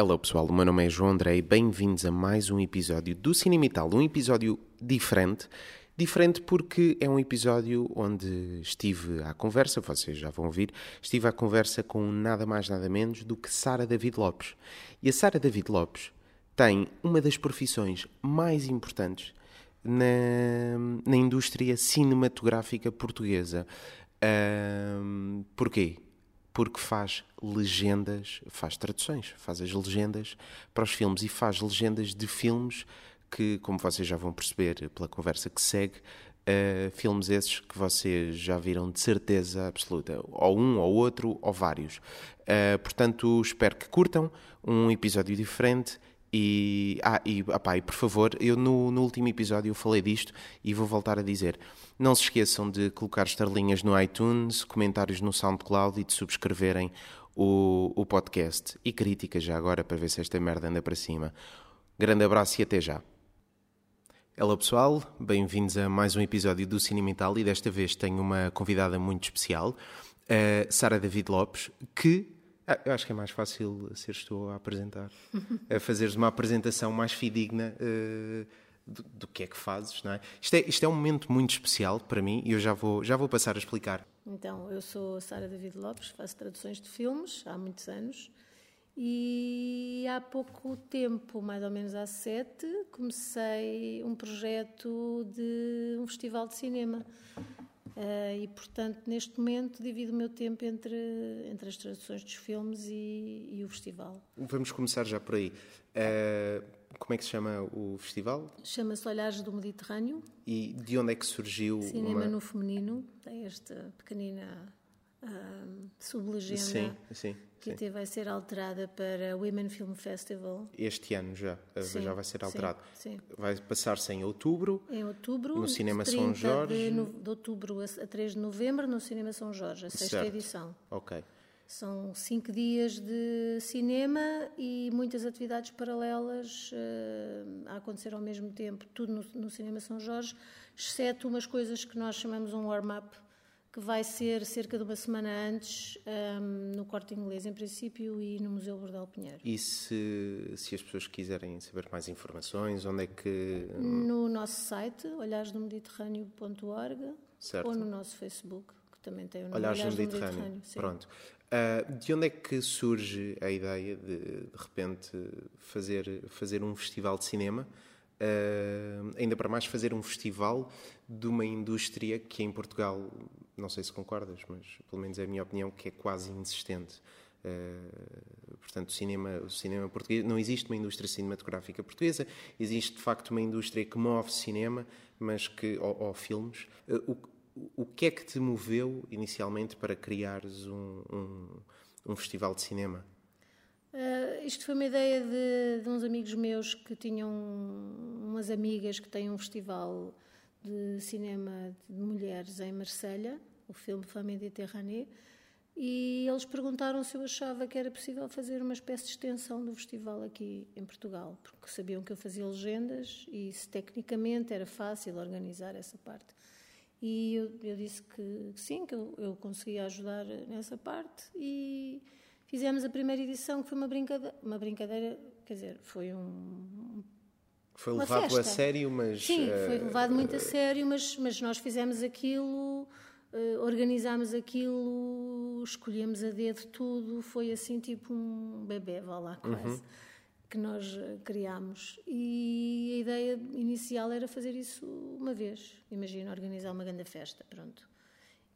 Hello pessoal, o meu nome é João André e bem-vindos a mais um episódio do Cinema e Tal, um episódio diferente. Diferente porque é um episódio onde estive à conversa, vocês já vão ouvir, estive à conversa com nada mais nada menos do que Sara David Lopes. E a Sara David Lopes tem uma das profissões mais importantes na, na indústria cinematográfica portuguesa. Ahm, porquê? Porque faz legendas, faz traduções, faz as legendas para os filmes e faz legendas de filmes que, como vocês já vão perceber pela conversa que segue, uh, filmes esses que vocês já viram de certeza absoluta, ou um, ou outro, ou vários. Uh, portanto, espero que curtam um episódio diferente. E, ah, e, opá, e por favor, eu no, no último episódio eu falei disto e vou voltar a dizer. Não se esqueçam de colocar estrelinhas no iTunes, comentários no SoundCloud e de subscreverem o, o podcast. E críticas já agora para ver se esta merda anda para cima. Grande abraço e até já. Olá pessoal, bem-vindos a mais um episódio do Cinema e desta vez tenho uma convidada muito especial, Sara David Lopes, que ah, eu acho que é mais fácil ser estou a apresentar, a fazeres uma apresentação mais fidedigna uh, do, do, que é que fazes, não é? Isto, é? isto é um momento muito especial para mim e eu já vou, já vou passar a explicar. Então, eu sou Sara David Lopes, faço traduções de filmes há muitos anos e há pouco tempo, mais ou menos há sete, comecei um projeto de um festival de cinema. Uh, e, portanto, neste momento divido o meu tempo entre, entre as traduções dos filmes e, e o festival. Vamos começar já por aí. Uh, como é que se chama o festival? Chama-se Olhares do Mediterrâneo. E de onde é que surgiu? Cinema uma... no Feminino. Tem esta pequenina uh, sublegenda. Sim, sim que até vai ser alterada para Women Film Festival. Este ano já, eh, sim, já vai ser alterado. Sim, sim. Vai passar-se em outubro. Em outubro. No Cinema São Jorge. De, no, de outubro a 3 de novembro no Cinema São Jorge, a sexta certo. edição. Ok. São cinco dias de cinema e muitas atividades paralelas uh, a acontecer ao mesmo tempo, tudo no, no Cinema São Jorge, exceto umas coisas que nós chamamos um warm-up, que vai ser cerca de uma semana antes um, no Corte Inglês, em princípio, e no Museu Bordal Pinheiro. E se, se as pessoas quiserem saber mais informações, onde é que... No nosso site, olharesdomediterrâneo.org ou no nosso Facebook, que também tem o nome Olhares, Olhares do Mediterrâneo. Mediterrâneo Pronto. Uh, de onde é que surge a ideia de, de repente, fazer, fazer um festival de cinema? Uh, ainda para mais fazer um festival de uma indústria que em Portugal, não sei se concordas, mas pelo menos é a minha opinião, que é quase inexistente. Uh, portanto, o cinema, o cinema português, não existe uma indústria cinematográfica portuguesa, existe de facto uma indústria que move cinema, mas que, ou, ou filmes. Uh, o, o que é que te moveu inicialmente para criares um, um, um festival de cinema? Uh, isto foi uma ideia de, de, uns amigos meus que tinham umas amigas que têm um festival de cinema de mulheres em Marselha, o filme Femme Méditerranée, e eles perguntaram se eu achava que era possível fazer uma espécie de extensão do festival aqui em Portugal, porque sabiam que eu fazia legendas e se tecnicamente era fácil organizar essa parte. E eu, eu disse que, que, sim, que eu, eu conseguia ajudar nessa parte e Fizemos a primeira edição, que foi uma brincadeira, uma brincadeira quer dizer, foi um. Foi levado festa. a sério, mas. Sim, foi eh, levado muito a eh, sério, mas, mas nós fizemos aquilo, uh, organizámos aquilo, escolhemos a dedo tudo, foi assim tipo um bebê, vá lá, quase. Uhum. Que nós criámos. E a ideia inicial era fazer isso uma vez. Imagina, organizar uma grande festa, pronto.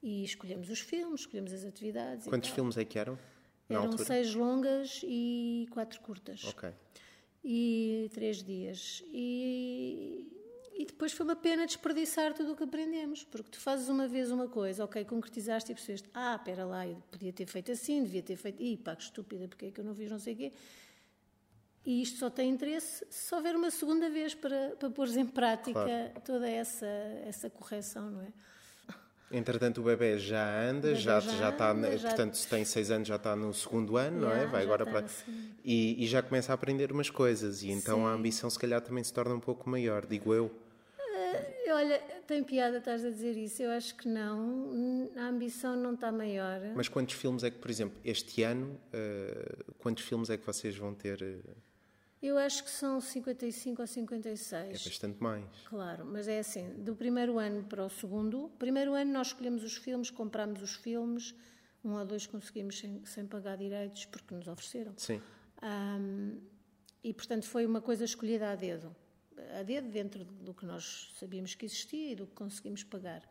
E escolhemos os filmes, escolhemos as atividades. Quantos filmes é que eram? Eram altura? seis longas e quatro curtas. Ok. E três dias. E, e depois foi uma pena desperdiçar tudo o que aprendemos, porque tu fazes uma vez uma coisa, ok, concretizaste e percebeste, ah, espera lá, eu podia ter feito assim, devia ter feito, ih, pá, que estúpida, porque é que eu não fiz não sei o quê. E isto só tem interesse se houver uma segunda vez para, para pôr em prática claro. toda essa, essa correção, não é? Entretanto, o bebê já anda, bebê já, já, já está, anda, já... portanto, se tem seis anos, já está no segundo ano, yeah, não é? Vai agora para. E, e, já começa a aprender umas coisas, e então Sim. a ambição, se calhar, também se torna um pouco maior, digo eu. Uh, Olha, tem piada estás a dizer isso. Eu acho que não. A ambição não está maior. Mas quantos filmes é que, por exemplo, este ano, uh, quantos filmes é que vocês vão ter? Uh... Eu acho que são 55 ou 56. É bastante mais. Claro, mas é assim, do primeiro ano para o segundo, primeiro ano nós escolhemos os filmes, compramos os filmes, um ou dois conseguimos sem, sem pagar direitos porque nos ofereceram. Sim. Um, e, portanto, foi uma coisa escolhida a dedo a dedo dentro do que nós sabíamos que existia e do que conseguimos pagar.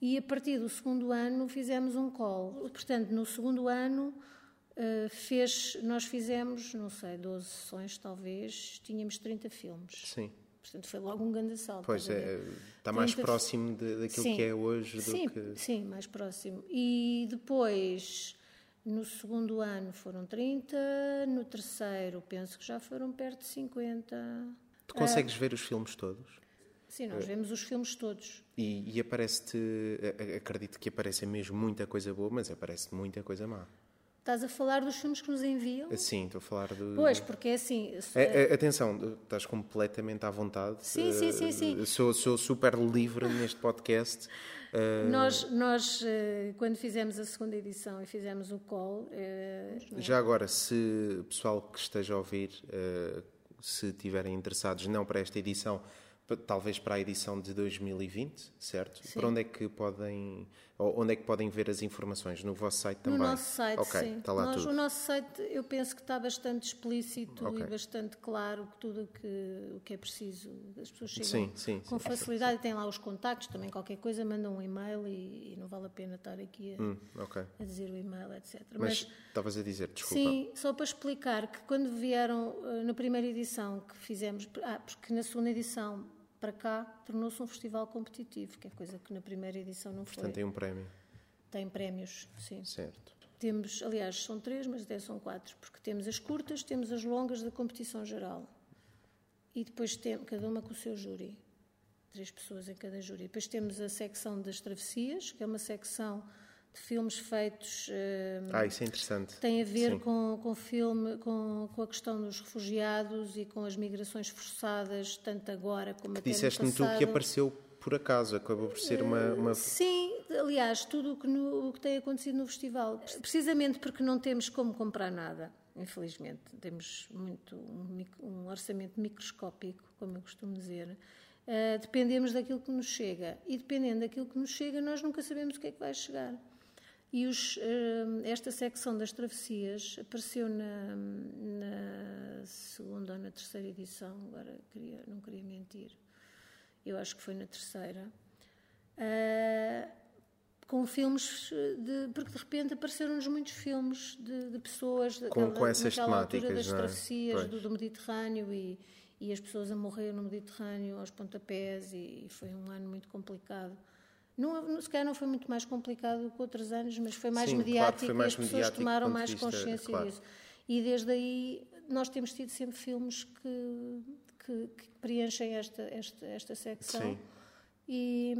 E a partir do segundo ano fizemos um call. Portanto, no segundo ano uh, fez, nós fizemos, não sei, 12 sessões talvez, tínhamos 30 filmes. Sim. Portanto, foi logo um grande salto. Pois é, está mais próximo de, daquilo sim, que é hoje do sim, que. Sim, mais próximo. E depois, no segundo ano foram 30, no terceiro penso que já foram perto de 50. Tu consegues ver os filmes todos? Sim, nós vemos os filmes todos. E, e aparece-te, acredito que aparece mesmo muita coisa boa, mas aparece muita coisa má. Estás a falar dos filmes que nos enviam? Sim, estou a falar do. Pois, porque é assim. É, é, atenção, estás completamente à vontade. Sim, sim, sim. sim. Sou, sou super livre neste podcast. Uh... Nós, nós, quando fizemos a segunda edição e fizemos o call. Uh, Já agora, se o pessoal que esteja a ouvir se estiverem interessados, não para esta edição, talvez para a edição de 2020, certo? Sim. Para onde é que podem onde é que podem ver as informações no vosso site também? No nosso site, okay, sim. Está lá Nós, tudo. O nosso site eu penso que está bastante explícito okay. e bastante claro que tudo que, o que é preciso. As pessoas chegam sim, sim, com sim, facilidade e têm lá os contactos, também qualquer coisa mandam um e-mail e, e não vale a pena estar aqui a, hum, okay. a dizer o e-mail, etc. Mas, Mas estavas a dizer, desculpa. Sim, só para explicar que quando vieram eh, na primeira edição que fizemos, ah, porque na segunda edição para cá tornou-se um festival competitivo, que é coisa que na primeira edição não foi. Portanto, tem um prémio. Tem prémios, sim. Certo. Temos, aliás, são três, mas até são quatro, porque temos as curtas, temos as longas da competição geral. E depois temos, cada uma com o seu júri. Três pessoas em cada júri. Depois temos a secção das travessias, que é uma secção de filmes feitos. Uh, ah, isso é interessante. Tem a ver com, com filme, com, com a questão dos refugiados e com as migrações forçadas, tanto agora como que até Disseste-me tu que apareceu por acaso, acabou por ser uma. uma... Sim, aliás, tudo o que, no, o que tem acontecido no festival. Precisamente porque não temos como comprar nada, infelizmente. Temos muito um, um orçamento microscópico, como eu costumo dizer. Uh, dependemos daquilo que nos chega. E dependendo daquilo que nos chega, nós nunca sabemos o que é que vai chegar. E os, esta secção das travessias apareceu na, na, segunda ou na terceira edição, agora queria, não queria mentir, eu acho que foi na terceira, uh, com filmes, de, porque de repente apareceram-nos muitos filmes de, de pessoas com, daquela, com essas temáticas, altura das é? travessias do, do, Mediterrâneo e, e as pessoas a morrer no Mediterrâneo aos pontapés e, e foi um ano muito complicado não, se calhar não foi muito mais complicado que outros anos, mas foi mais Sim, mediático claro, mais e as pessoas tomaram mais vista, consciência claro. disso. E desde aí nós temos tido sempre filmes que, que, que preenchem esta, esta, esta secção. E,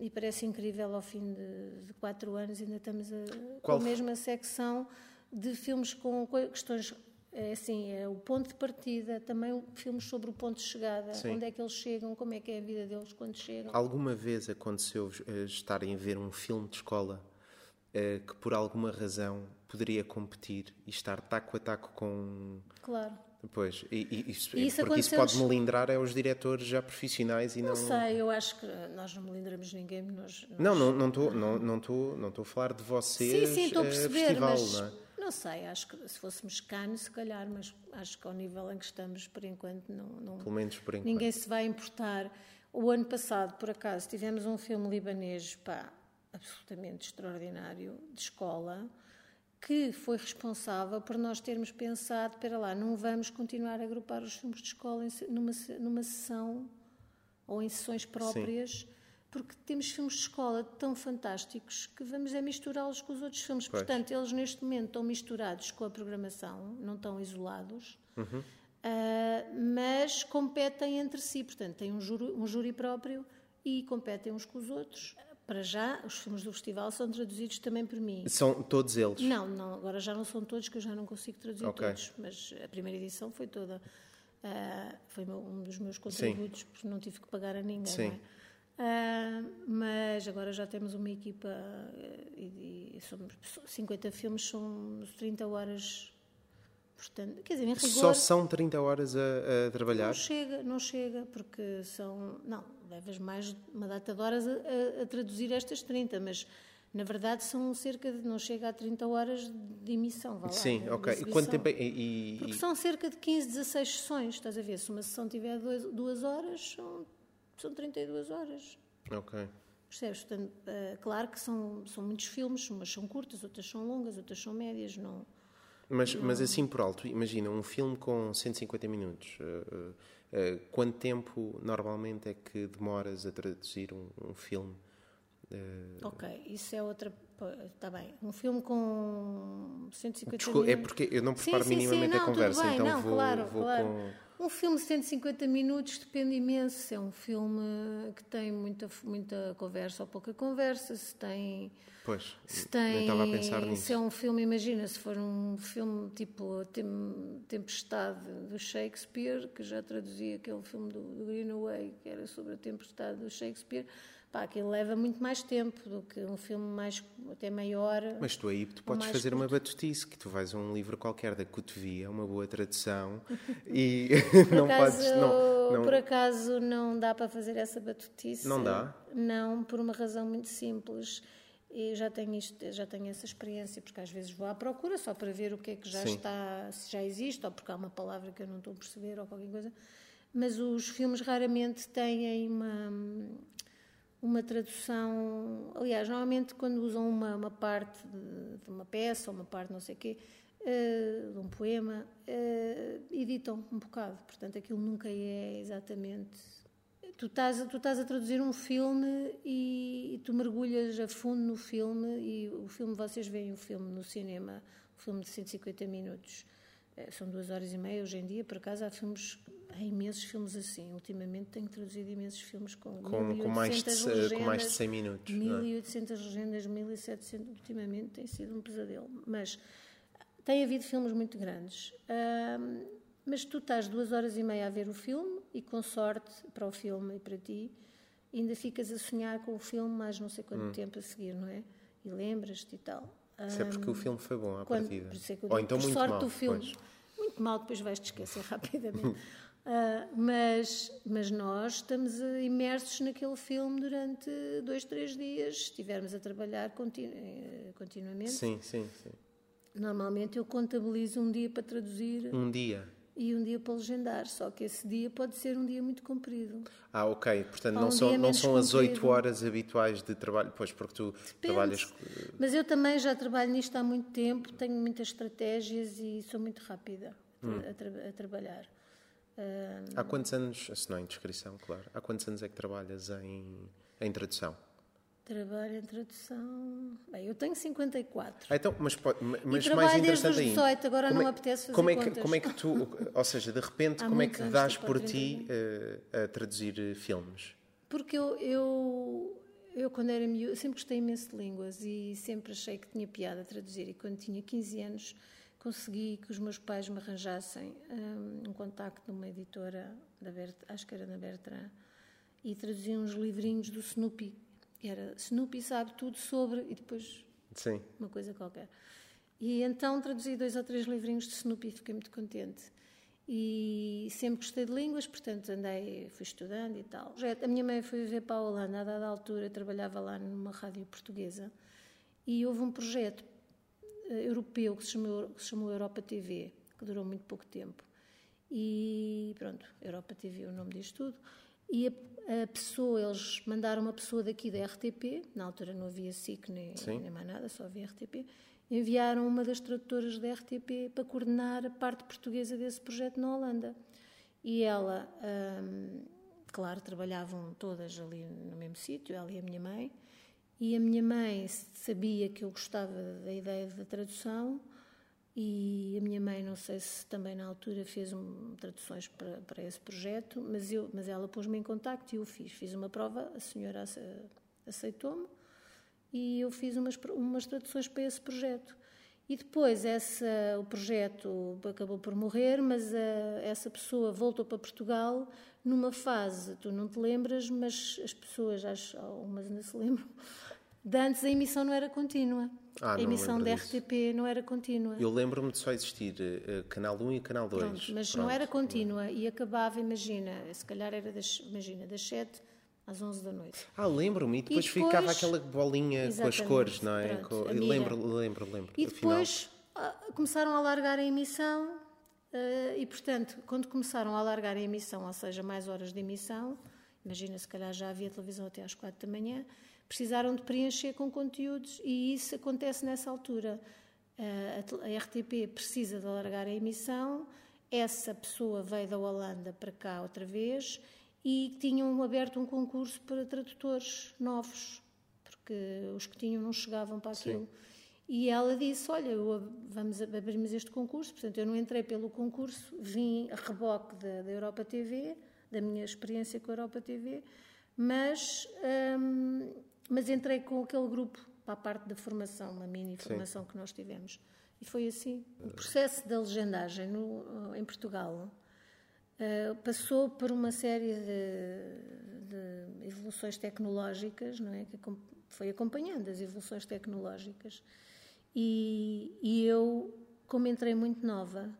e, parece incrível ao fim de, de quatro anos ainda estamos a, com a mesma secção de filmes com questões é assim, é o ponto de partida, também filmes sobre o ponto de chegada, Sim. onde é que eles chegam, como é que é a vida deles quando chegam. Alguma vez aconteceu uh, estarem a ver um filme de escola uh, que por alguma razão poderia competir e estar taco a taco com... Claro. Pois, e, e isso, e isso porque isso pode melindrar é os diretores já profissionais e não... Não sei, eu acho que nós não melindrarmos ninguém. Nós, nós... Não, não estou não, não, não, não, a falar de vocês. Sim, sim, estou a perceber, festival, mas... Não é? Não sei, acho que se fôssemos Cannes, se calhar, mas acho que ao nível em que estamos, por enquanto, não, não Pelo menos por enquanto. ninguém se vai importar. O ano passado, por acaso, tivemos um filme libanês, pá, absolutamente extraordinário, de escola, que foi responsável por nós termos pensado, para lá, não vamos continuar a agrupar os filmes de escola numa, numa sessão ou em sessões próprias. Sim porque temos filmes de escola tão fantásticos que vamos é misturá-los com os outros filmes. Pois. Portanto, eles neste momento estão misturados com a programação, não estão isolados, uhum. uh, mas competem entre si. Portanto, têm um júri, um júri próprio e competem uns com os outros. Para já, os filmes do festival são traduzidos também por mim. São todos eles? Não, não agora já não são todos, que eu já não consigo traduzir okay. todos. Mas a primeira edição foi toda. Uh, foi um dos meus contributos, Sim. porque não tive que pagar a ninguém. Sim. Uh, mas agora já temos uma equipa uh, e, e somos 50 filmes, são 30 horas. Portanto, quer dizer, em rigor, Só são 30 horas a, a trabalhar? Não chega, não chega, porque são. Não, levas mais uma data de horas a, a, a traduzir estas 30, mas na verdade são cerca de. não chega a 30 horas de emissão. Vá lá, Sim, de ok. E quanto tempo é. E, e- Porque são cerca de 15, 16 sessões, estás a ver? Se uma sessão tiver duas, duas horas, são, são 32 horas. Ok. Percebes? Portanto, eh, claro que são, são muitos filmes, umas são curtas, outras são longas, outras são médias, não... Mas, mas assim por alto, imagina um filme com 150 minutos. eh, eh, quanto tempo normalmente é que demoras a traduzir um, um filme? Eh, Ok, isso é outra... Está bem. Um filme com 150 desculpa, é minutos... porque eu não preparo sim, sim, minimamente não, a conversa, bem, então não, vou, claro, vou claro. com. Um filme de 150 minutos depende imenso. Se é um filme que tem muita, muita conversa ou pouca conversa, se tem... Pois, Se tem, estava a pensar nisso. se é um filme, imagina, se for um filme tipo Tem- Tempestade do Shakespeare, que já traduzia aquele filme do, do Greenaway, que era sobre a tempestade do Shakespeare, pá, aquilo leva muito mais tempo do que um filme mais, até meia hora. Mas tu aí tu podes fazer uma batutice, que tu vais a um livro qualquer da Cotovia, uma boa tradução, e não acaso, podes. Não, não, por acaso não dá para fazer essa batutice. Não dá? Não, por uma razão muito simples. Eu já tenho, isto, já tenho essa experiência, porque às vezes vou à procura só para ver o que é que já Sim. está, se já existe, ou porque há uma palavra que eu não estou a perceber, ou qualquer coisa. Mas os filmes raramente têm uma, uma tradução. Aliás, normalmente quando usam uma, uma parte de, de uma peça, ou uma parte não sei o quê, eh, de um poema, eh, editam um bocado. Portanto, aquilo nunca é exatamente. Tu estás, tu estás a traduzir um filme e, e tu mergulhas a fundo no filme e o filme, vocês veem o filme no cinema, o filme de 150 minutos, são duas horas e meia hoje em dia, por acaso há filmes, há imensos filmes assim, ultimamente tenho traduzido imensos filmes com, com, com, mais de, 1800 se- com mais de legendas, 100 minutos. não é? 1800 legendas, 1700, ultimamente tem sido um pesadelo. Mas tem havido filmes muito grandes. Ahm, mas tu estás duas horas e meia a ver o filme e, com sorte para o filme e para ti, ainda ficas a sonhar com o filme mais não sei quanto Hum. tempo a seguir, não é? E lembras-te e tal. Isso é porque o filme foi bom à Quando- partida. por é Ou então por muito sorte mal. do filme. pois. Muito mal, depois vais-te esquecer rapidamente. Ah, mas, mas nós estamos imersos naquele filme durante dois, três dias, se estivermos a trabalhar continu- eh, continuamente. Sim, sim, sim. Normalmente eu contabilizo um dia para traduzir Um dia. E um dia para legendar, só que esse dia pode ser um dia muito comprido. Ah, ok. Portanto, não um são, não são as 8 comprido. horas habituais de trabalho. Pois, porque tu trabalhas. Mas eu também já trabalho nisto há muito tempo, tenho muitas estratégias e sou muito rápida a, tra- a trabalhar. Ah, Há quantos anos, se não é em descrição, claro, há quantos anos é que trabalhas em, em tradução? Trabalho em tradução. Bem, eu tenho 54. Ah, então, mas, pode- mas mais trabalho desde interessante ainda. 18, agora como não é- apetece fazer como é que, contas. Como é que tu, ou seja, de repente, Há como é que dás por ti eh, a traduzir eh, filmes? Porque eu, eu, eu, quando era miúda, sempre gostei imenso de línguas e sempre achei que tinha piada a traduzir. E quando tinha 15 anos, consegui que os meus pais me arranjassem hum, um, contacto numa editora, da Bert, acho que era da Bertrand, e traduziam uns livrinhos do Snoopy. Era Snoopy sabe tudo sobre. E depois Sim. uma coisa qualquer. E então traduzi dois ou três livrinhos de Snoopy, fiquei muito contente. E sempre gostei de línguas, portanto andei, fui estudando e tal. A minha mãe foi viver para a Holanda, a dada altura trabalhava lá numa rádio portuguesa e houve um projeto eh, europeu que se chamou, que se chamou Europa TV, que durou muito pouco tempo. E pronto, Europa TV é o nome disto tudo. E a, pessoa, eles mandaram uma pessoa daqui da RTP, na altura não havia SIC nem, nem mais nada, só havia RTP, enviaram uma das tradutoras da RTP para coordenar a parte portuguesa desse projeto na Holanda. E ela, hum, claro, trabalhavam todas ali no mesmo sítio, ela e a minha mãe, e a minha mãe sabia que eu gostava da ideia da tradução, e a minha mãe, não sei se também na altura fez um, traduções para, para esse projeto, mas, eu, mas ela pôs-me em contacto e eu fiz. Fiz uma prova, a senhora ace- aceitou-me e eu fiz umas, umas traduções para esse projeto. E depois essa, o projeto acabou por morrer, mas a, essa pessoa voltou para Portugal numa fase, tu não te lembras, mas as pessoas, acho, algumas ainda se lembram, de antes a emissão não era contínua. Ah, a não emissão da lembro disso. RTP não era contínua. Eu lembro-me de só existir eh, Canal 1 e Canal 2. Pronto, mas não Pronto. era contínua e acabava, imagina, se calhar era das, imagina, das 7 às 11 da noite. Ah, lembro-me. E depois, ficava aquela bolinha com as cores, não é? pronto, Com- lembro, lembro, lembro. E depois ah, começaram a alargar a emissão eh, e, portanto, quando começaram a alargar a emissão, ou seja, mais horas de emissão, imagina, se calhar já havia televisão até às 4 da manhã, precisaram de preencher com conteúdos e isso acontece nessa altura. Eh, a RTP precisa de alargar a emissão, essa pessoa veio da Holanda para cá outra vez e tinham aberto um concurso para tradutores novos, porque os que tinham não chegavam para aquilo. E ela disse: Olha, eu vamos ab- abrimos este concurso. Portanto, eu não entrei pelo concurso, vim a reboque da, da Europa TV, da minha experiência com a Europa TV, mas, hum, mas entrei com aquele grupo para a parte da formação, uma mini formação que nós tivemos. E foi assim. O processo da legendagem no- em Portugal Uh, passou por uma série de, de evoluções tecnológicas, não é? Que foi acompanhando as evoluções tecnológicas. E, e eu, como entrei muito nova,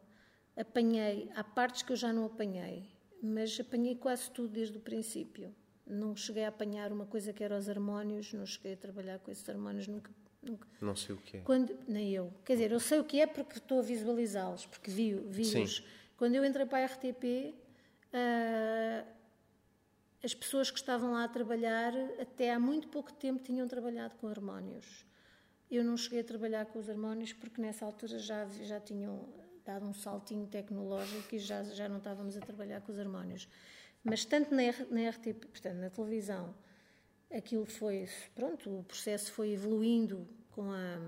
apanhei, há partes que eu já não apanhei, mas apanhei quase tudo desde o princípio. Não cheguei a apanhar uma coisa que era os harmónios, não cheguei a trabalhar com esses harmónios, nunca, nunca, Não sei o que é. quando, nem eu. Quer dizer, eu sei o que é porque estou a visualizá-los, porque vi, vi-os. Sim. Quando eu entrei para a RTP, ah, as pessoas que estavam lá a trabalhar, até há muito pouco tempo, tinham trabalhado com harmónios. Eu não cheguei a trabalhar com os harmónios porque nessa altura já, vi- já tinham dado um saltinho tecnológico e já, já não estávamos a trabalhar com os harmónios. Mas tanto na, R- na RTP, portanto, na televisão, aquilo foi, pronto, o processo foi evoluindo com a,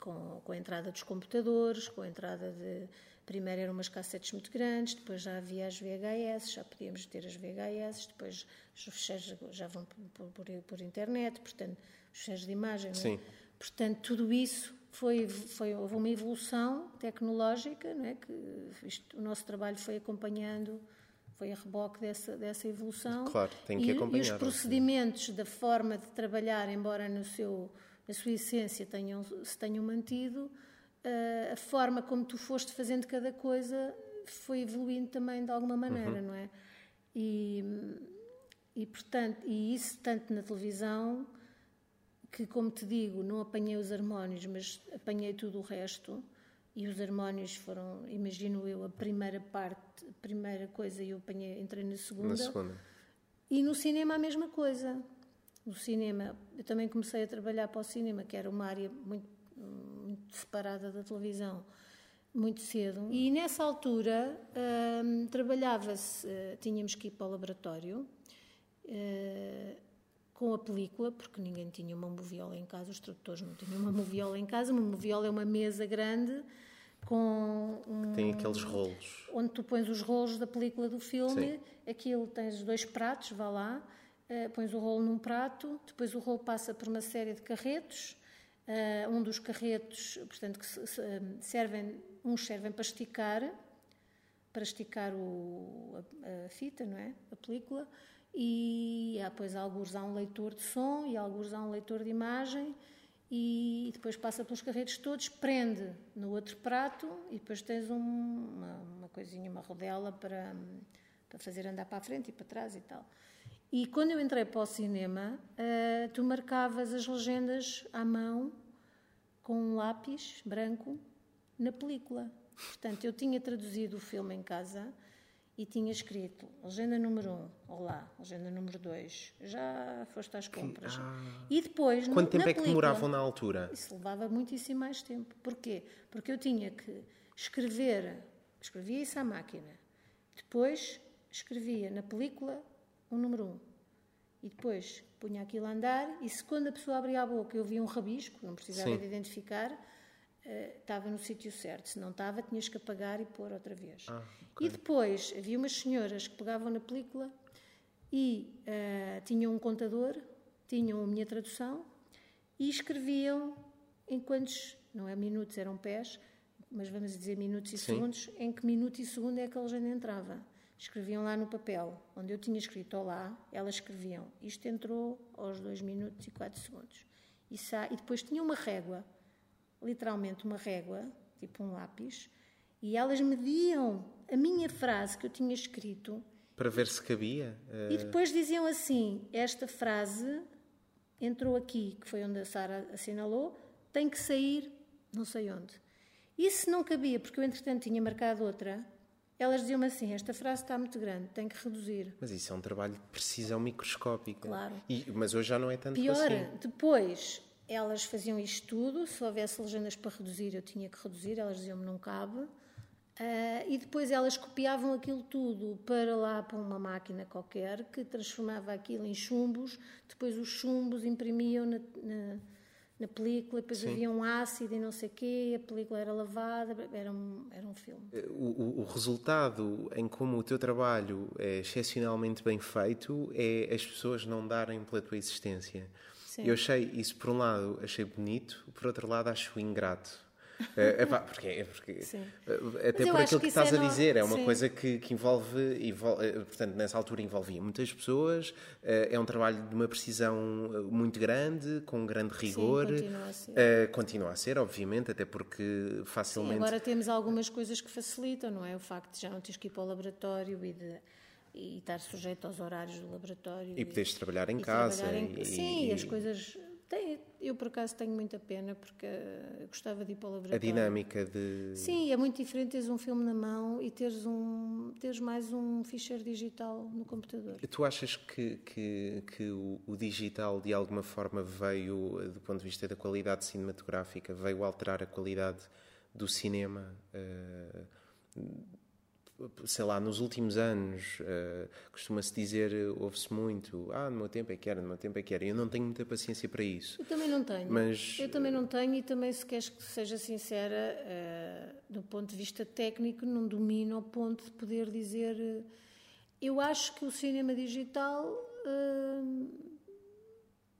com, com a entrada dos computadores, com a entrada de, primeiro eram umas cassetes muito grandes, depois já havia as VHS, já podíamos ter as VHS, depois os fecheiros já vão por, por, por internet, portanto, os fecheiros de imagem, é? Sim. Portanto, tudo isso foi, foi houve uma evolução tecnológica, não é? que isto, o nosso trabalho foi acompanhando, foi a reboque dessa, dessa evolução. Claro, tem que e, acompanhar, E os sim. procedimentos da forma de trabalhar, embora no seu, na sua essência tenham, se tenham mantido, eh, a forma como tu foste fazendo cada coisa foi evoluindo também de alguma maneira, não é? E, e portanto, e isso tanto na televisão que, como te digo, não apanhei os harmónios, mas apanhei tudo o resto. E os harmónios foram, imagino eu, a primeira parte, a primeira coisa, e eu apanhei, entrei na segunda. Na segunda. E no cinema a mesma coisa. No cinema, eu também comecei a trabalhar para o cinema, que era uma área muito, muito separada da televisão, muito cedo. E nessa altura hum, trabalhava-se, eh, tínhamos que ir para o laboratório eh, com a película, porque ninguém tinha uma moviola em casa, os tradutores não tinham uma moviola em casa. Uma moviola é uma mesa grande com um, Tem aqueles rolos. onde tu pões os rolos da película do filme, aquilo tens dois pratos, vá lá, eh, pões o rolo num prato, depois o rolo passa por uma série de carretos, eh, um dos carretos, portanto, que eh, servem, uns servem para esticar, para esticar o- a, a fita, não é? A película, e há, depois alguns há um leitor de som e alguns há um leitor de imagem, e depois passa pelos carretos todos, prende no outro prato e depois tens um- uma, uma coisinha, uma rodela para, para fazer andar para a frente e para trás e tal. E quando eu entrei para o cinema, eh, tu marcavas as legendas à mão com um lápis branco na película. Portanto, eu tinha traduzido o filme em casa e tinha escrito legenda número 1, um, olá, legenda número 2, já foste às compras. E depois, no- Quanto tempo na é que película- demoravam na altura? isso levava muitíssimo mais tempo. Porquê? Porque eu tinha que escrever, escrevia isso à máquina, depois escrevia na película o número 1. Um. E depois punha aquilo a andar, e se quando a pessoa abria a boca eu via um rabisco, não precisava Sim. de identificar, estava no sítio certo. Se não estava, tinhas que apagar e pôr outra vez. Ah, E depois havia umas senhoras que pegavam na película e eh, tinham um contador, tinham a minha tradução e escreviam em quantos, não é minutos, eram pés, mas vamos dizer minutos e Sim. segundos, em que minuto e segundo é que a legenda entrava. Escreviam lá no papel, onde eu tinha escrito Olá, elas escreviam, isto entrou aos 2 minutos e 4 segundos. E, e depois tinha uma régua, literalmente uma régua, tipo um lápis, e elas mediam a minha frase que eu tinha escrito Para ver se cabia. eh, e depois diziam assim: esta frase entrou aqui, que foi onde a Sara assinalou, tem que sair não sei onde. E se não cabia, porque eu entretanto tinha marcado outra, elas diziam-me assim: esta frase está muito grande, tem que reduzir. Mas isso é um trabalho de precisão microscópica. Claro. E- mas hoje já não é tanto Pior, assim. depois elas faziam isto tudo, se houvesse legendas para reduzir, eu tinha que reduzir, elas diziam-me não cabe. Ah, e depois elas copiavam aquilo tudo para lá para uma máquina qualquer que transformava aquilo em chumbos, depois os chumbos imprimiam na, na, na película, depois havia um ácido e não sei o quê, a película era lavada, era um, era um filme. O, o- o resultado em como o teu trabalho é excepcionalmente bem feito é as pessoas não darem pela tua existência. Sim. Eu achei isso, por um lado, achei bonito, por outro lado, acho ingrato. É, epá, porque, é porque, Sim. eh, até por aquilo que que, isso estás é a no- dizer, é uma sim. coisa que, que envolve, envol- eh, portanto, nessa altura envolvia muitas pessoas, eh, é um trabalho de uma precisão eh, muito grande, com um grande rigor. continua a ser. Eh, continua a ser, obviamente, até porque Sim, facilmente. agora temos algumas coisas que facilitam, não é? O facto de já não teres que ir para o laboratório e, de, e estar sujeito aos horários do laboratório. E poderes trabalhar em e casa. trabalhar em- e- Sim, e as coisas. Tem, eu, por acaso, tenho muita pena porque eh, gostava de ir para o A laboratório. dinâmica de. Sim, é muito diferente teres um filme na mão e teres, um, teres mais um ficheiro digital no computador. Tu achas que, que, que o, o digital, de alguma forma, veio, eh, do ponto de vista da qualidade cinematográfica, veio alterar a qualidade do cinema? eh, sei lá, nos últimos anos, eh, costuma-se dizer, eh, ouve-se muito, ah, no meu tempo é que era, no meu tempo é que era. Eu não tenho muita paciência para isso. Eu também não tenho. Mas- Eu também não tenho e também, se queres que seja sincera, eh, do ponto de vista técnico, não domino ao ponto de poder dizer. eh, eu acho que o cinema digital, eh,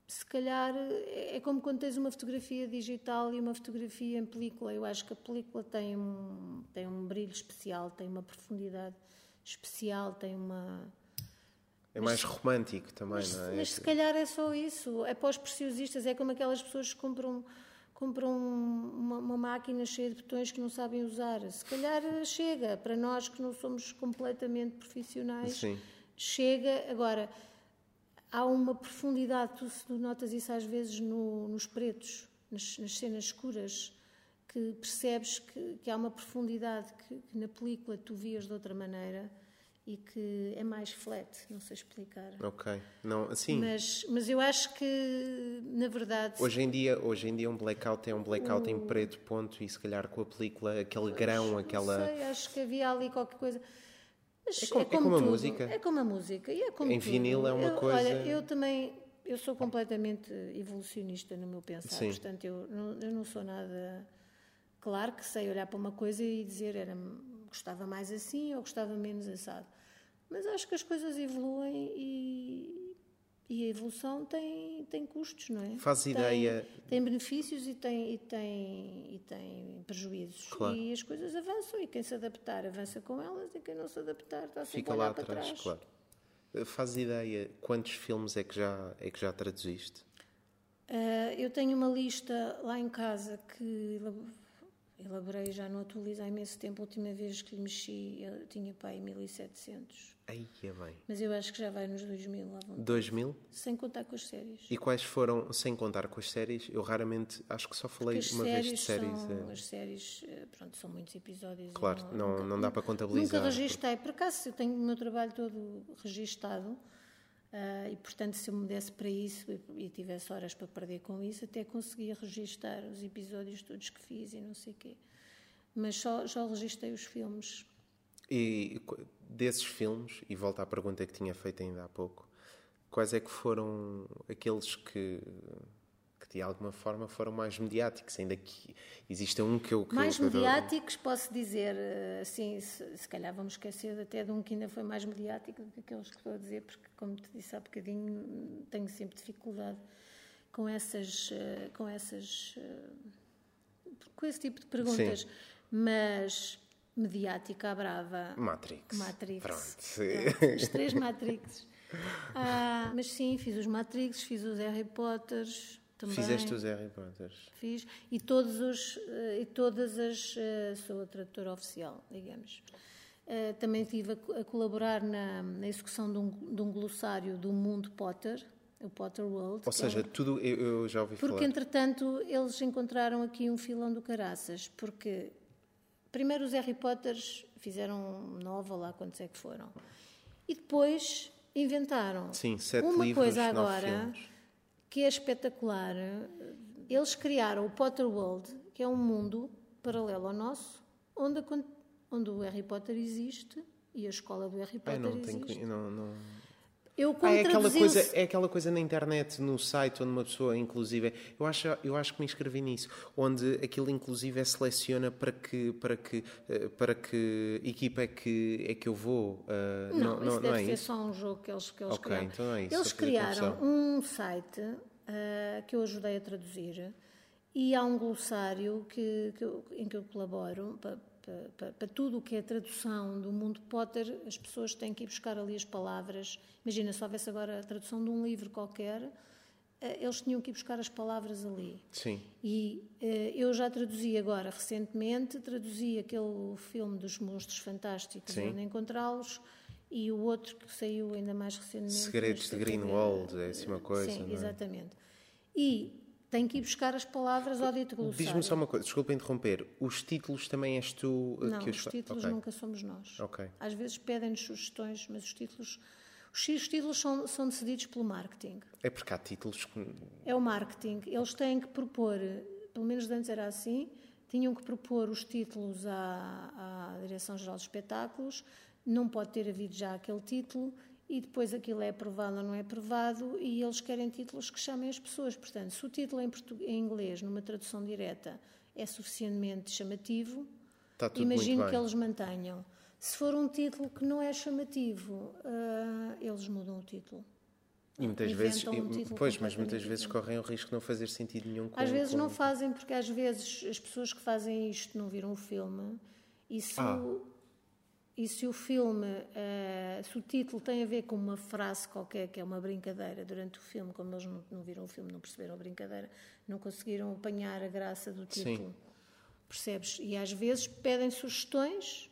se calhar, é é como quando tens uma fotografia digital e uma fotografia em película. Eu acho que a película tem um, tem um brilho especial, tem uma profundidade especial, tem uma. É mais romântico também, Mas, não é? mas se calhar é só isso. É para os preciosistas, é como aquelas pessoas que compram, compram uma, uma máquina cheia de botões que não sabem usar. Se calhar chega, para nós que não somos completamente profissionais, Sim. chega. Agora, há uma profundidade, tu, tu notas isso às vezes no- nos pretos, nas, nas cenas escuras, que percebes que, que há uma profundidade que, que na película tu vias de outra maneira e que é mais flat, não sei explicar. Ok. Não, sim. Mas, mas eu acho que, na verdade, Hoje em dia, hoje em dia um blackout é um blackout em preto, ponto, e se calhar com a película, aquele grão, aquela. não sei, acho que havia ali qualquer coisa. Mas É como- é como a tudo. música. É como a música. E é como Em tudo. vinil é uma Eu- coisa- Olha, eu também, eu sou completamente evolucionista no meu pensar. Sim. Portanto, eu não, eu não sou nada... Claro que sei olhar para uma coisa e dizer era, gostava mais assim ou gostava menos assado. Mas acho que as coisas evoluem e, e a evolução tem, tem custos, não é? Faz Tem- ideia- Tem benefícios e tem, e tem, e tem prejuízos. Claro. E as coisas avançam e quem se adaptar avança com elas e quem não se adaptar está sempre Fica a lá olhar atrás, trás. claro. Faz ideia quantos filmes é que já, é que já traduziste? Ah, eu tenho uma lista lá em casa que elaborei, já não atualizo há imenso tempo. A última vez que lhe mexi eu tinha pai 1700. Aí é bem. Mas eu acho que já vai nos 2000 lá vão. 2000? Sem contar com as séries. E quais foram, sem contar com as séries, eu raramente, acho que só falei uma vez de séries são, é. as séries, eh, pronto, são muitos episódios. Claro, não- não dá para contabilizar, Nunca registei, por acaso eu tenho o meu trabalho todo registado ah, e, portanto, se eu me desse para isso e, tivesse horas para perder com isso, até conseguia registar os episódios todos que fiz e não sei o quê. Mas só, só registrei os filmes. E desses filmes, e volto à pergunta que tinha feito ainda há pouco, quais é que foram aqueles que, que de alguma forma foram mais mediáticos? Ainda que exista um que eu. Que Mais eu, mediáticos, posso dizer, assim, se, se calhar vamos esquecer até de um que ainda foi mais mediático do que aqueles que estou a dizer, porque, como te disse há bocadinho, tenho sempre dificuldade com essas. eh, Com essas eh, com esse tipo de perguntas. Sim. Mas mediática à brava. Matrix. Matrix. Pronto. Os três Matrix. Ah, mas sim, fiz os Matrix, fiz os Harry Potters também. Fizeste os Harry Potters. Fiz. E, todos os, eh, e todas as. eh, Sou a tradutora oficial, digamos. Eh, Também estive a co- a colaborar na, na execução de um, de um glossário do mundo Potter, o Potter World. Ou é seja, um- tudo eu, eu já ouvi porque, falar. entretanto, eles encontraram aqui um filão do caraças, porque primeiro os Harry Potters fizeram nova lá quantos é que foram. E depois inventaram Sim, sete uma livros, coisa agora. Que é espetacular. Eles criaram o Potter World, que é um mundo paralelo ao nosso, onde, onde o Harry Potter existe e a escola do Harry Potter não, tenho, existe. que- não, não. Eu, como Ah, é, aquela coisa, é aquela coisa na internet, no site, onde uma pessoa, inclusive, eu acho, eu acho que me inscrevi nisso, onde aquilo, inclusive, é seleciona para que, para que, eh, para que equipa é que, é que eu vou. eh, Não, isso deve é ser isso? só um jogo que eles, que eles Ok, criaram. então não é isso, Eles criaram um site ah, que eu ajudei a traduzir e há um glossário que, que eu- em que eu colaboro para, para- para- para tudo o que é tradução do mundo Potter. As pessoas têm que ir buscar ali as palavras. Imagina, se houvesse agora a tradução de um livro qualquer, ah, eles tinham que ir buscar as palavras ali. Sim. E eh, eu já traduzi agora recentemente, traduzi aquele filme dos monstros fantásticos, Sim. onde encontrá-los, e o outro que saiu ainda mais recentemente. Segredos de Greenwald, é assim uma coisa. Sim, é? exatamente. E tem que ir buscar as palavras ao dito glossário. Diz-me só uma coisa, desculpa interromper. Os títulos também és tu eh, Não, que os fa- títulos Ok. nunca somos nós. Ok. Às vezes pedem-nos sugestões, mas os títulos, os os títulos são, são decididos pelo marketing. É porque há títulos que. É o marketing. Eles têm que propor, pelo menos antes era assim, tinham que propor os títulos à, à Direção-Geral de Espetáculos, não pode ter havido já aquele título e depois aquilo é aprovado ou não é aprovado e eles querem títulos que chamem as pessoas. Portanto, se o título em, portu- em inglês, numa tradução direta, é suficientemente chamativo, tudo imagino que eles mantenham. Se for um título que não é chamativo, ah, eles mudam o título. E muitas vezes, um pois, mas muitas vezes correm o risco de não fazer sentido nenhum com Às vezes com- não fazem, porque às vezes as pessoas que fazem isto não viram o filme e se, Ah. E se o filme, eh, se o título tem a ver com uma frase qualquer que é uma brincadeira durante o filme, como eles não, não viram o filme, não perceberam a brincadeira, não conseguiram apanhar a graça do Sim. título. Percebes? E às vezes pedem sugestões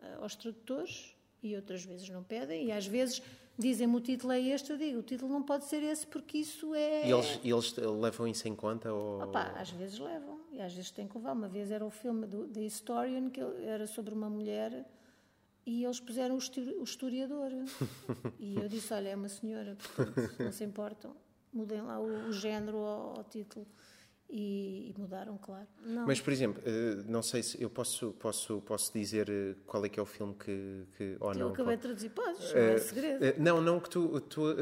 eh, aos tradutores e outras vezes não pedem, e às vezes dizem-me o título é este, eu digo o título não pode ser esse porque isso é. E eles, e eles levam isso em conta? Ou... Opa, às vezes levam e às vezes têm que levar. Uma vez era o filme do The Historian, que era sobre uma mulher e eles puseram o histo- o historiador. e eu disse: Olha, é uma senhora, portanto, não se importam, mudem lá o, o género ao, ao título. E, e mudaram, claro. Não, Mas, por exemplo, eh, não sei se eu posso, posso, posso dizer eh, qual é que é o filme que. que ou eu não, acabei de traduzir, podes, não é Eh, segredo. eh, não, não, que tu. tu, eh,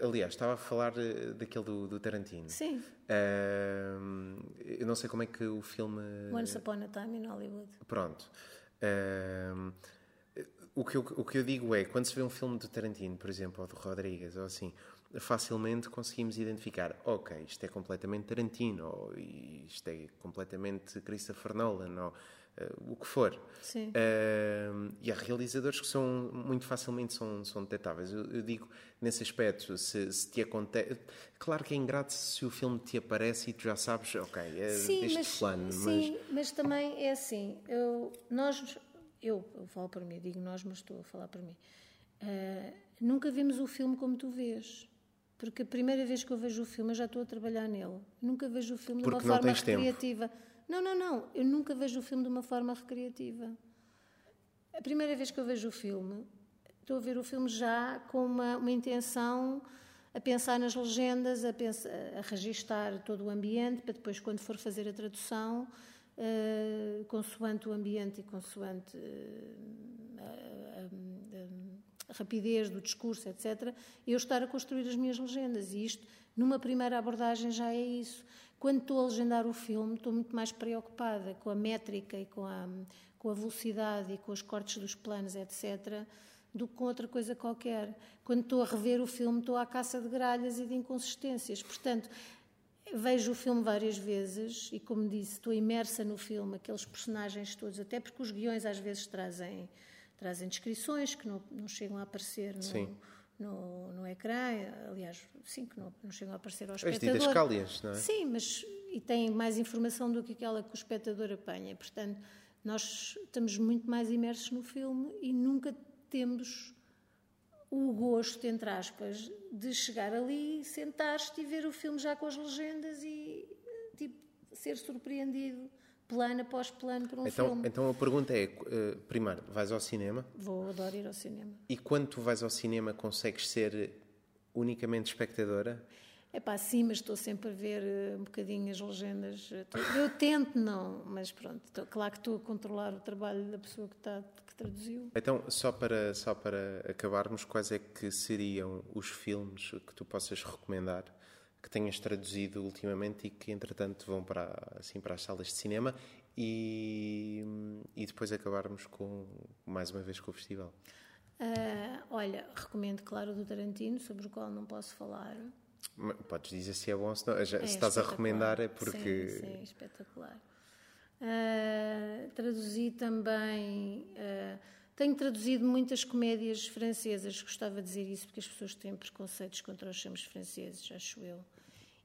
eh, aliás, estava a falar eh, daquele do, do Tarantino. Sim, Eh, eu não sei como é que o filme. Once Upon a Time in Hollywood. Pronto. Ahm, o, que eu, o que eu digo é, quando se vê um filme do Tarantino, por exemplo, ou do Rodrigues, ou assim, facilmente conseguimos identificar, ok, isto é completamente Tarantino, ou isto é completamente Christopher Nolan, ou eh, o que for. Sim. Ahm, e há realizadores que são muito facilmente são, são detectáveis. Eu, eu digo nesse aspecto, se, se te acontece. Claro que é ingrato se o filme te aparece e tu já sabes, ok, é Sim, deste mas, plano, mas. sim, mas também é assim. Eu, nós, eu, eu falo por mim, digo nós, mas estou a falar por mim. Ah, nunca vimos o filme como tu vês. Porque a primeira vez que eu vejo o filme, eu já estou a trabalhar nele. Nunca vejo o filme de Porque uma não forma tens tempo. recreativa. Não, não, não. Eu nunca vejo o filme de uma forma recreativa. A primeira vez que eu vejo o filme, estou a ver o filme já com uma, uma intenção a pensar nas legendas, a, pensar, a registar todo o ambiente, para depois, quando for fazer a tradução, eh, consoante o ambiente e consoante eh, a, a- a rapidez do discurso, etc., eu estar a construir as minhas legendas. E isto, numa primeira abordagem, já é isso. Quando estou a legendar o filme, estou muito mais preocupada com a métrica e com a, com a velocidade e com os cortes dos planos, etc., do que com outra coisa qualquer. Quando estou a rever o filme, estou à caça de gralhas e de inconsistências. Portanto, vejo o filme várias vezes e, como disse, estou imersa no filme, aqueles personagens todos, até porque os guiões às vezes trazem, trazem descrições que não, não chegam a aparecer no, no, no ecrã, aliás, sim, que não, não chegam a aparecer ao As espectador. didascálias, não é? Sim, mas e tem mais informação do que aquela que o espectador apanha. Portanto, nós estamos muito mais imersos no filme e nunca temos o gosto, entre aspas, de chegar ali, sentar-te e ver o filme já com as legendas e tipo, ser surpreendido plano após plano por um Então, filme. então a pergunta é: eh, primeiro, vais ao cinema Vou adorar ir ao cinema. e quando tu vais ao cinema consegues ser unicamente espectadora? É pá, sim, mas estou sempre a ver eh, um bocadinho as legendas. Eu tento não, mas pronto, estou- claro que estou a controlar o trabalho da pessoa que, está, que traduziu. Então, só para, só para acabarmos, quais é que seriam os filmes que tu possas recomendar que tenhas traduzido ultimamente e que, entretanto, vão para, assim, para as salas de cinema e, e depois acabarmos com, mais uma vez com o festival? Ah, olha, recomendo, claro, o do Tarantino, sobre o qual não posso falar. Podes dizer se é bom ou se não. Já- É se estás a recomendar é porque. Sim, sim, espetacular. Ah, traduzi também. ah, tenho traduzido muitas comédias francesas, gostava de dizer isso, porque as pessoas têm preconceitos contra os filmes franceses, acho eu.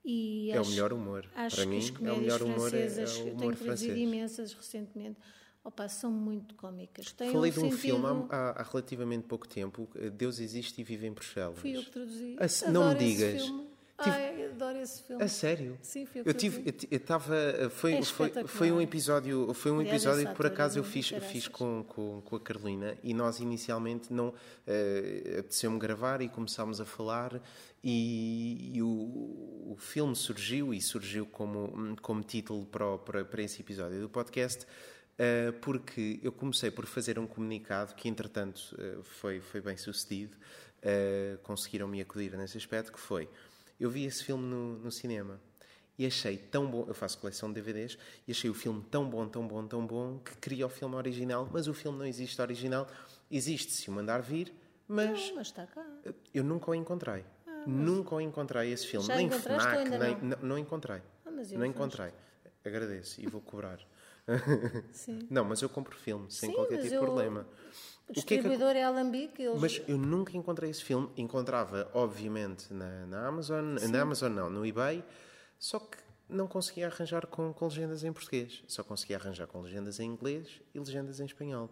E É o acho- melhor humor. Acho Para que mim, as é o comédias melhor humor, é- é francesas, o humor tenho traduzido francês. imensas recentemente, opa, são muito cómicas. Têm Falei um de um sentido... filme há, há- relativamente pouco tempo, Deus Existe e Vive em Bruxelas. Fui eu que traduzi. A se- não me digas. Tive- Ai, adoro esse filme. A sério? Sim, eu que Eu tive, eu estava, foi, É foi, foi um episódio, foi um Aliás, episódio que por ator acaso é eu fiz, fiz com, com, com a Carolina e nós inicialmente não eh, apeteceu-me gravar e começámos a falar e, e o, o filme surgiu e surgiu como, como título para, para, para esse episódio do podcast eh, porque eu comecei por fazer um comunicado que entretanto eh, foi, foi bem sucedido, eh, conseguiram-me acudir nesse aspecto que foi eu vi esse filme no, no cinema e achei tão bom. Eu faço coleção de DVDs e achei o filme tão bom, tão bom, tão bom que queria o filme original, mas o filme não existe original. Existe se o mandar vir, mas Não, mas está cá. eu nunca o encontrei. Nunca o encontrei esse filme. Ah, Já nem FNAC, nem. não? Não, não encontrei. Ah, não encontrei. Agradeço e vou cobrar. Sim. Não, mas eu compro filme sem Sim, qualquer tipo eu- de problema. O O que é que distribuidor é, Alambique. Eles... mas eu nunca encontrei esse filme. Encontrava, obviamente, na, na Amazon. Na Amazon não, no eBay. Só que não conseguia arranjar com, com legendas em português. Só conseguia arranjar com legendas em inglês e legendas em espanhol.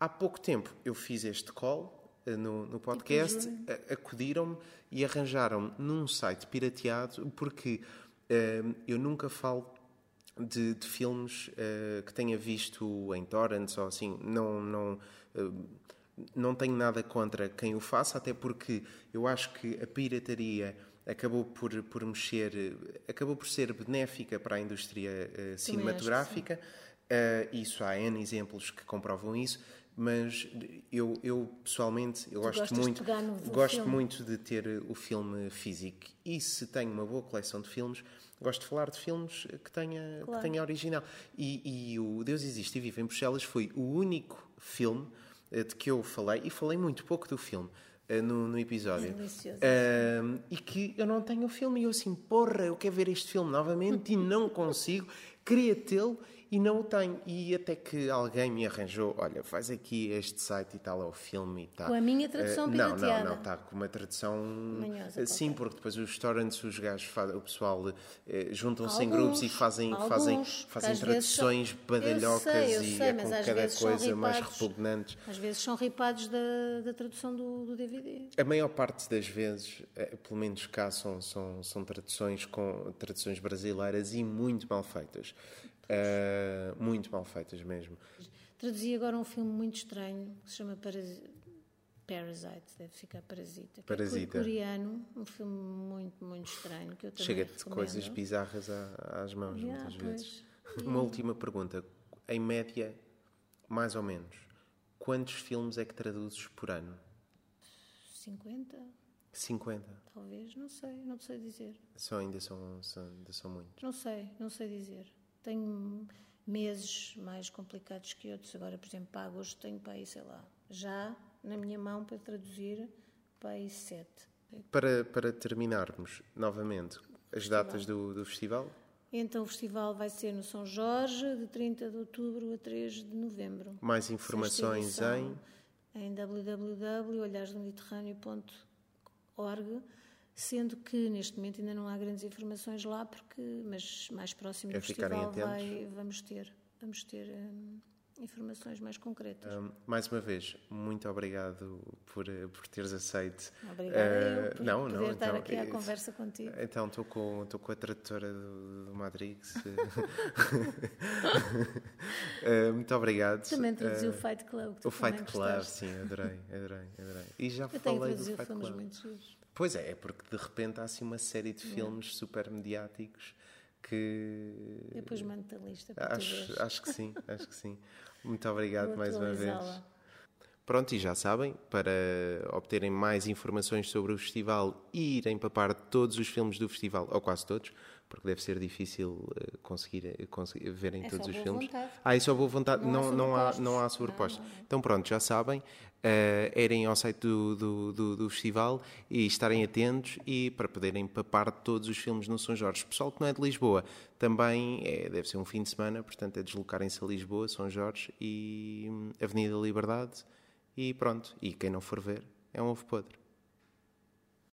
Há pouco tempo eu fiz este call eh, no, no podcast. Acudiram-me e arranjaram num site pirateado porque eh, eu nunca falo de, de filmes eh, que tenha visto em torrents ou assim, não, não, eh, não tenho nada contra quem o faça, até porque eu acho que a pirataria acabou por, por mexer, eh, acabou por ser benéfica para a indústria eh, cinematográfica. Isso há N exemplos que comprovam isso, mas eu, eu pessoalmente eu gosto gostas de muito, gosto filme. muito de ter o filme físico e se tenho uma boa coleção de filmes, gosto de falar de filmes que tenha, Claro. que tenha original. E, e o Deus Existe e Vive em Bruxelas foi o único filme eh, de que eu falei, e falei muito pouco do filme eh, no, no episódio. É delicioso. Ahm, e que eu não tenho o filme e eu assim, porra, eu quero ver este filme novamente e não consigo, queria tê-lo e não o tenho. E até que alguém me arranjou, olha, faz aqui este site e tal, é o filme e tal. Com a minha tradução Ah, Não, não, não, está com uma tradução... Manhosa, ah, Sim, qualquer. porque depois os restaurantes, os gajos, o pessoal eh, juntam-se em grupos e fazem, alguns, fazem, fazem vezes são- traduções badalhocas Eu sei, eu e sei, é mas com cada coisa mais ripados. repugnantes. Às vezes são ripados da, da tradução do, do DVD. A maior parte das vezes, eh, pelo menos cá, são, são, são traduções com traduções brasileiras e muito mal feitas. Eh, muito mal feitas mesmo. Traduzi agora um filme muito estranho que se chama Parasi- Parasite, deve ficar Parasita. é Parasita. coreano, um filme muito, muito estranho que eu também Chega-te coisas bizarras à- às mãos, Yeah, muitas pois. vezes. Uma última pergunta. Em média, mais ou menos, quantos filmes é que traduzes por ano? 50, 50. talvez, não sei, não sei dizer. Só ainda são, são, ainda são muitos. Não sei, não sei dizer. Tenho meses mais complicados que outros. Agora, por exemplo, para agosto tenho para aí, sei lá, já na minha mão para traduzir para aí sete. Para, para terminarmos, novamente, As datas do, do festival? Então o festival vai ser no São Jorge, de 30 de outubro a 3 de novembro. Mais informações em? Em www.olharesdomediterrâneo.org sendo que neste momento ainda não há grandes informações lá, porque, mas mais próximo do festival vai, vamos ter, vamos ter hum, informações mais concretas. Um, mais uma vez, muito obrigado por, eh, por teres aceito. Obrigada uh, eu por não, não, estar então, aqui à é, conversa contigo. Então, estou com, estou com a tradutora do, do Madrix. uh, muito obrigado. Também traduziu uh, o Fight Club. o Fight Club, sim, adorei, adorei, adorei. E já eu falei do Fight Club. Muito giros. Pois é, é porque de repente há assim uma série de filmes super mediáticos que. Depois mando a lista para acho, acho que sim, acho que sim. Muito obrigado mais uma vez. Pronto, e já sabem, para obterem mais informações sobre o festival e irem papar todos os filmes do festival, ou quase todos, porque deve ser difícil uh, conseguir, uh, conseguir verem é todos os filmes. Vontade. Ah, é só boa vontade, não, não, não há, não há sobrepostos. Então pronto, já sabem, uh, irem ao site do, do, do, do, festival e estarem atentos e para poderem papar todos os filmes no São Jorge. O pessoal que não é de Lisboa também é, deve ser um fim de semana, portanto é deslocarem-se a Lisboa, São Jorge e hum, Avenida Liberdade e pronto. E quem não for ver é um ovo podre.